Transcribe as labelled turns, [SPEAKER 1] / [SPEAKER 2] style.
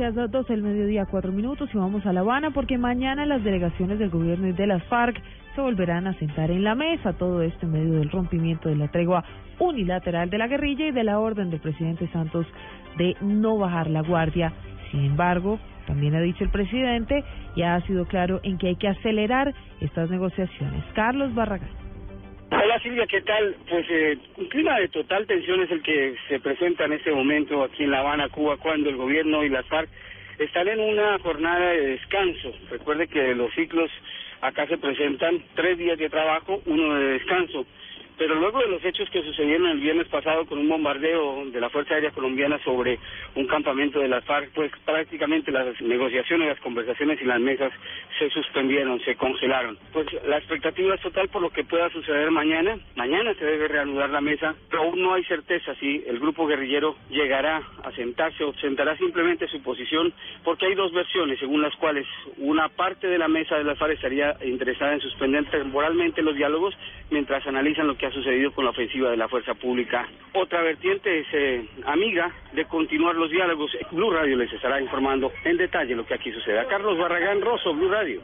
[SPEAKER 1] noticias, 12 del mediodía, 4 minutos y vamos a La Habana porque mañana las delegaciones del gobierno y de las FARC se volverán a sentar en la mesa. Todo esto en medio del rompimiento de la tregua unilateral de la guerrilla y de la orden del presidente Santos de no bajar la guardia. Sin embargo, también ha dicho el presidente y ha sido claro en que hay que acelerar estas negociaciones. Carlos Barragán.
[SPEAKER 2] Hola Silvia, ¿qué tal? Pues eh, un clima de total tensión es el que se presenta en este momento aquí en La Habana, Cuba, cuando el gobierno y las FARC están en una jornada de descanso. Recuerde que los ciclos acá se presentan tres días de trabajo, uno de descanso. Pero luego de los hechos que sucedieron el viernes pasado con un bombardeo de la Fuerza Aérea Colombiana sobre un campamento de las FARC, pues prácticamente las negociaciones, las conversaciones y las mesas se suspendieron, se congelaron. Pues la expectativa es total por lo que pueda suceder mañana. Mañana se debe reanudar la mesa, pero aún no hay certeza si el grupo guerrillero llegará a sentarse o sentará simplemente su posición, porque hay dos versiones según las cuales una parte de la mesa de las FARC estaría interesada en suspender temporalmente los diálogos mientras analizan lo que ha sucedido con la ofensiva de la fuerza pública. Otra vertiente es eh, amiga de continuar los diálogos. Blue Radio les estará informando en detalle lo que aquí sucede. Carlos Barragán Rosso, Blue Radio.